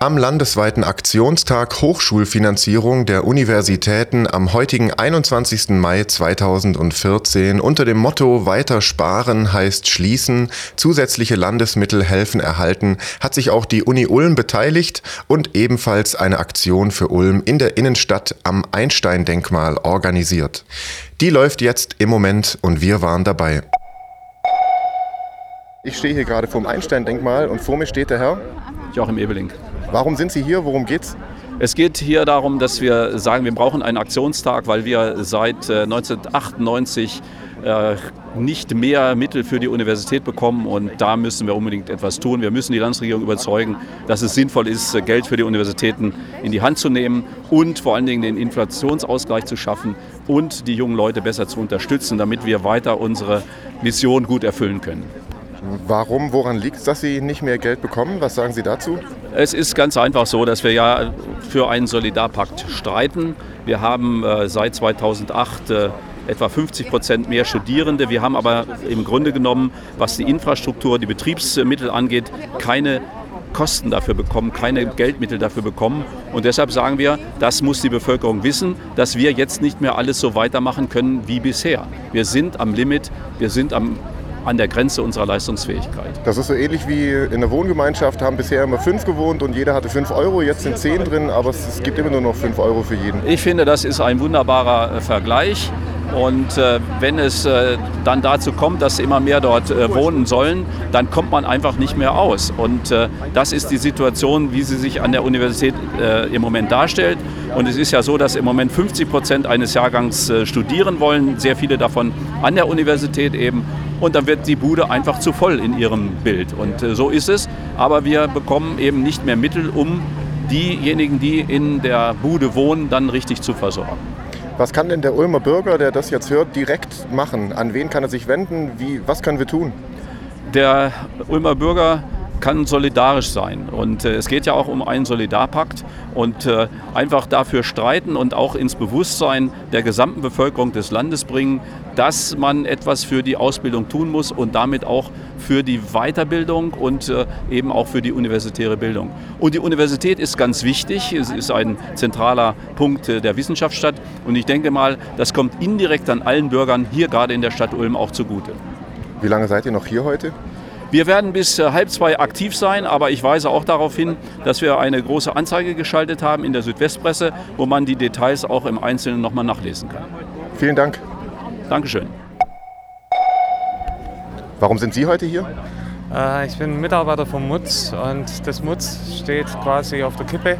Am landesweiten Aktionstag Hochschulfinanzierung der Universitäten am heutigen 21. Mai 2014 unter dem Motto Weiter sparen heißt schließen, zusätzliche Landesmittel helfen erhalten, hat sich auch die Uni Ulm beteiligt und ebenfalls eine Aktion für Ulm in der Innenstadt am Einstein-Denkmal organisiert. Die läuft jetzt im Moment und wir waren dabei. Ich stehe hier gerade vor dem Einstein-Denkmal und vor mir steht der Herr. Joachim Ebeling. Warum sind Sie hier? Worum geht's? Es geht hier darum, dass wir sagen, wir brauchen einen Aktionstag, weil wir seit äh, 1998 äh, nicht mehr Mittel für die Universität bekommen und da müssen wir unbedingt etwas tun. Wir müssen die Landesregierung überzeugen, dass es sinnvoll ist, äh, Geld für die Universitäten in die Hand zu nehmen und vor allen Dingen den Inflationsausgleich zu schaffen und die jungen Leute besser zu unterstützen, damit wir weiter unsere Mission gut erfüllen können. Warum, woran liegt es, dass Sie nicht mehr Geld bekommen? Was sagen Sie dazu? Es ist ganz einfach so, dass wir ja für einen Solidarpakt streiten. Wir haben äh, seit 2008 äh, etwa 50 Prozent mehr Studierende. Wir haben aber im Grunde genommen, was die Infrastruktur, die Betriebsmittel angeht, keine Kosten dafür bekommen, keine Geldmittel dafür bekommen. Und deshalb sagen wir, das muss die Bevölkerung wissen, dass wir jetzt nicht mehr alles so weitermachen können wie bisher. Wir sind am Limit, wir sind am an der Grenze unserer Leistungsfähigkeit. Das ist so ähnlich wie in der Wohngemeinschaft, haben bisher immer fünf gewohnt und jeder hatte fünf Euro, jetzt sind zehn drin, aber es gibt immer nur noch fünf Euro für jeden. Ich finde, das ist ein wunderbarer äh, Vergleich. Und äh, wenn es äh, dann dazu kommt, dass immer mehr dort äh, wohnen sollen, dann kommt man einfach nicht mehr aus. Und äh, das ist die Situation, wie sie sich an der Universität äh, im Moment darstellt. Und es ist ja so, dass im Moment 50 Prozent eines Jahrgangs studieren wollen, sehr viele davon an der Universität eben und dann wird die Bude einfach zu voll in ihrem Bild. Und äh, so ist es. Aber wir bekommen eben nicht mehr Mittel, um diejenigen, die in der Bude wohnen, dann richtig zu versorgen. Was kann denn der Ulmer Bürger, der das jetzt hört, direkt machen? An wen kann er sich wenden? Wie, was können wir tun? Der Ulmer Bürger kann solidarisch sein. Und äh, es geht ja auch um einen Solidarpakt und äh, einfach dafür streiten und auch ins Bewusstsein der gesamten Bevölkerung des Landes bringen, dass man etwas für die Ausbildung tun muss und damit auch für die Weiterbildung und äh, eben auch für die universitäre Bildung. Und die Universität ist ganz wichtig, es ist ein zentraler Punkt äh, der Wissenschaftsstadt und ich denke mal, das kommt indirekt an allen Bürgern hier gerade in der Stadt Ulm auch zugute. Wie lange seid ihr noch hier heute? Wir werden bis äh, halb zwei aktiv sein, aber ich weise auch darauf hin, dass wir eine große Anzeige geschaltet haben in der Südwestpresse, wo man die Details auch im Einzelnen nochmal nachlesen kann. Vielen Dank. Dankeschön. Warum sind Sie heute hier? Äh, ich bin Mitarbeiter vom MUTZ und das MUTZ steht quasi auf der Kippe,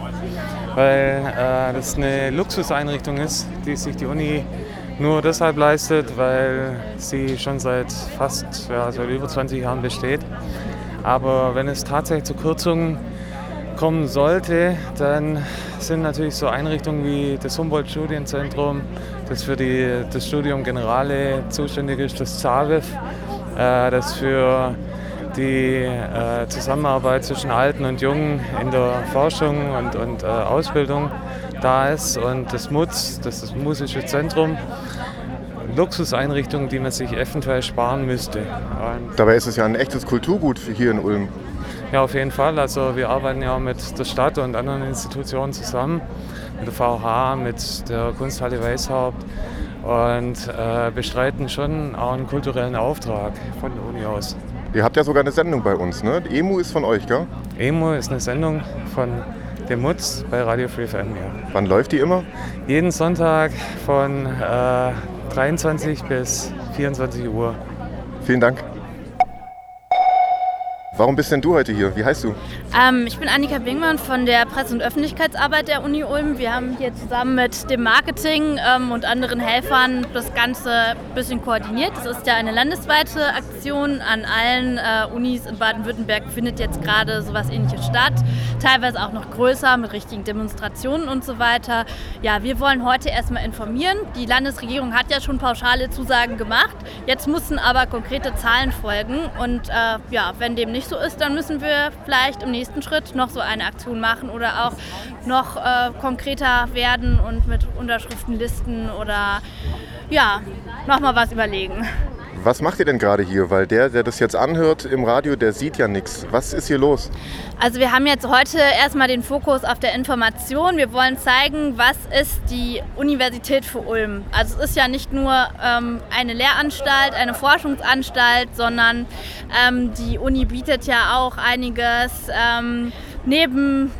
weil äh, das eine Luxuseinrichtung ist, die sich die Uni nur deshalb leistet, weil sie schon seit fast ja, seit über 20 Jahren besteht. Aber wenn es tatsächlich zu Kürzungen kommen sollte, dann sind natürlich so Einrichtungen wie das Humboldt-Studienzentrum, das für die, das Studium Generale zuständig ist, das ZARIF, äh, das für die äh, Zusammenarbeit zwischen Alten und Jungen in der Forschung und, und äh, Ausbildung da ist und das MUZ, das ist das Musische Zentrum, Luxuseinrichtungen, die man sich eventuell sparen müsste. Und Dabei ist es ja ein echtes Kulturgut hier in Ulm. ja, auf jeden Fall. Also wir arbeiten ja mit der Stadt und anderen Institutionen zusammen, mit der VH, mit der Kunsthalle Weißhaupt und äh, bestreiten schon auch einen kulturellen Auftrag von der Uni aus. Ihr habt ja sogar eine Sendung bei uns, ne? Die EMU ist von euch, gell? EMO ist eine Sendung von dem MUTZ bei Radio Free FM. Ja. Wann läuft die immer? Jeden Sonntag von äh, 23 bis 24 Uhr. Vielen Dank. Warum bist denn du heute hier? Wie heißt du? Ähm, ich bin Annika Bingmann von der Presse- und Öffentlichkeitsarbeit der Uni Ulm. Wir haben hier zusammen mit dem Marketing ähm, und anderen Helfern das Ganze ein bisschen koordiniert. Das ist ja eine landesweite Aktion. An allen äh, Unis in Baden-Württemberg findet jetzt gerade sowas ähnliches statt. Teilweise auch noch größer mit richtigen Demonstrationen und so weiter. Ja, wir wollen heute erstmal informieren. Die Landesregierung hat ja schon pauschale Zusagen gemacht. Jetzt müssen aber konkrete Zahlen folgen. Und äh, ja, wenn dem nicht so ist, dann müssen wir vielleicht im nächsten Schritt noch so eine Aktion machen oder auch noch äh, konkreter werden und mit Unterschriftenlisten oder ja, nochmal was überlegen. Was macht ihr denn gerade hier? Weil der, der das jetzt anhört im Radio, der sieht ja nichts. Was ist hier los? Also wir haben jetzt heute erstmal den Fokus auf der Information. Wir wollen zeigen, was ist die Universität für Ulm. Also es ist ja nicht nur ähm, eine Lehranstalt, eine Forschungsanstalt, sondern ähm, die Uni bietet ja auch einiges ähm, neben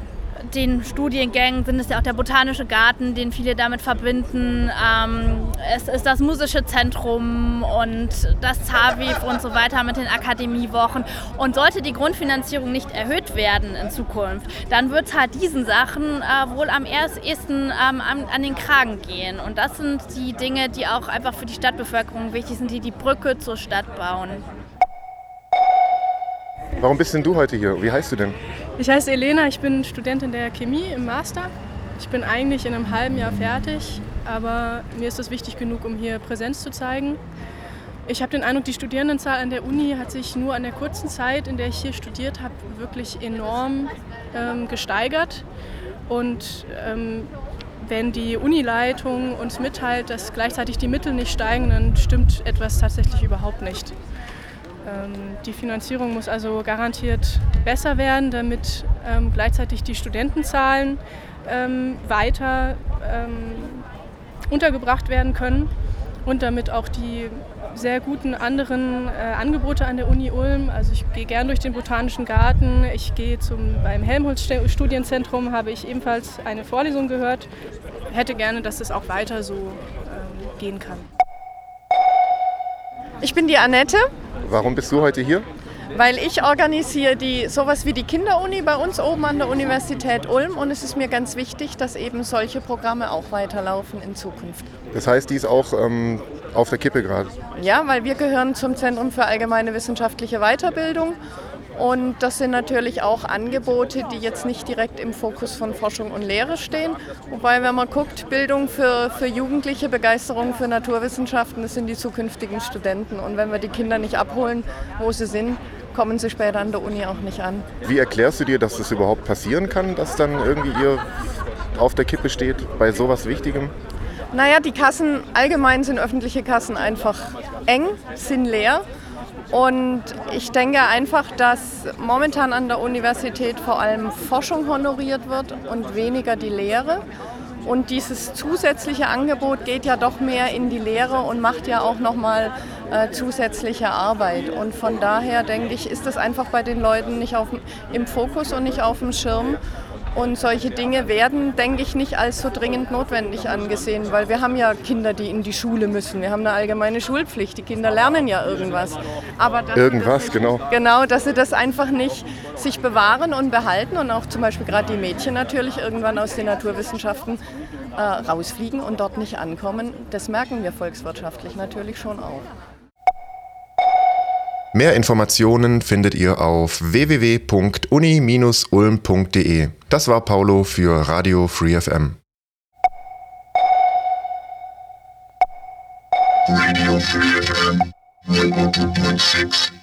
den Studiengängen sind es ja auch der Botanische Garten, den viele damit verbinden. Ähm, es ist das Musische Zentrum und das ZAWIF und so weiter mit den Akademiewochen. Und sollte die Grundfinanzierung nicht erhöht werden in Zukunft, dann wird es halt diesen Sachen äh, wohl am ersten ähm, an, an, den Kragen gehen. Und das sind die Dinge, die auch einfach für die Stadtbevölkerung wichtig sind, die die Brücke zur Stadt bauen. Warum bist denn du heute hier? Wie heißt du denn? Ich heiße Elena, ich bin Studentin der Chemie im Master. Ich bin eigentlich in einem halben Jahr fertig, aber mir ist es wichtig genug, um hier Präsenz zu zeigen. Ich habe den Eindruck, die Studierendenzahl an der Uni hat sich nur an der kurzen Zeit, in der ich hier studiert habe, wirklich enorm ähm, gesteigert. Und ähm, wenn die Unileitung uns mitteilt, dass gleichzeitig die Mittel nicht steigen, dann stimmt etwas tatsächlich überhaupt nicht. Ähm, die Finanzierung muss also garantiert besser werden, damit ähm, gleichzeitig die Studentenzahlen ähm, weiter untergebracht werden können und damit auch die sehr guten anderen äh, Angebote an der Uni Ulm. Also ich gehe gern durch den Botanischen Garten, ich gehe zum, beim Helmholtz Studienzentrum, habe ich ebenfalls eine Vorlesung gehört. Hätte gerne, dass es auch weiter so ähm, gehen kann. Ich bin die Annette, Warum bist du heute hier? Weil ich organisiere die, sowas wie die Kinderuni bei uns oben an der Universität Ulm und es ist mir ganz wichtig, dass eben solche Programme auch weiterlaufen in Zukunft. Das heißt, die ist auch ähm, auf der Kippe gerade. Ja, weil wir gehören zum Zentrum für allgemeine wissenschaftliche Weiterbildung und das sind natürlich auch Angebote, die jetzt nicht direkt im Fokus von Forschung und Lehre stehen. Wobei, wenn man guckt, Bildung für, für Jugendliche, Begeisterung für Naturwissenschaften, das sind die zukünftigen Studenten. Und wenn wir die Kinder nicht abholen, wo sie sind, kommen sie später an der Uni auch nicht an. Wie erklärst du dir, dass das überhaupt passieren kann, dass dann irgendwie ihr auf der Kippe steht bei sowas Wichtigem? Naja, die Kassen allgemein sind öffentliche Kassen einfach eng, sind leer. Und ich denke einfach, dass momentan an der Universität vor allem Forschung honoriert wird und weniger die Lehre. Und dieses zusätzliche Angebot geht ja doch mehr in die Lehre und macht ja auch nochmal äh, zusätzliche Arbeit. Und von daher denke ich, ist das einfach bei den Leuten nicht auf, im Fokus und nicht auf dem Schirm. Und solche Dinge werden, denke ich, nicht als so dringend notwendig angesehen, weil wir haben ja Kinder, die in die Schule müssen. Wir haben eine allgemeine Schulpflicht. Die Kinder lernen ja irgendwas. Aber Irgendwas, nicht, genau. Genau, dass sie das einfach nicht sich bewahren und behalten und auch zum Beispiel gerade die Mädchen natürlich irgendwann aus den Naturwissenschaften äh, rausfliegen und dort nicht ankommen. Das merken wir volkswirtschaftlich natürlich schon auch. Mehr Informationen findet ihr auf www.uni-ulm.de. Das war Paulo für Radio Free FM. Radio Free FM 102.6